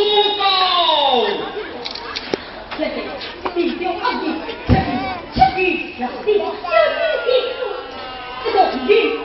五高，这是一条硬，七，七，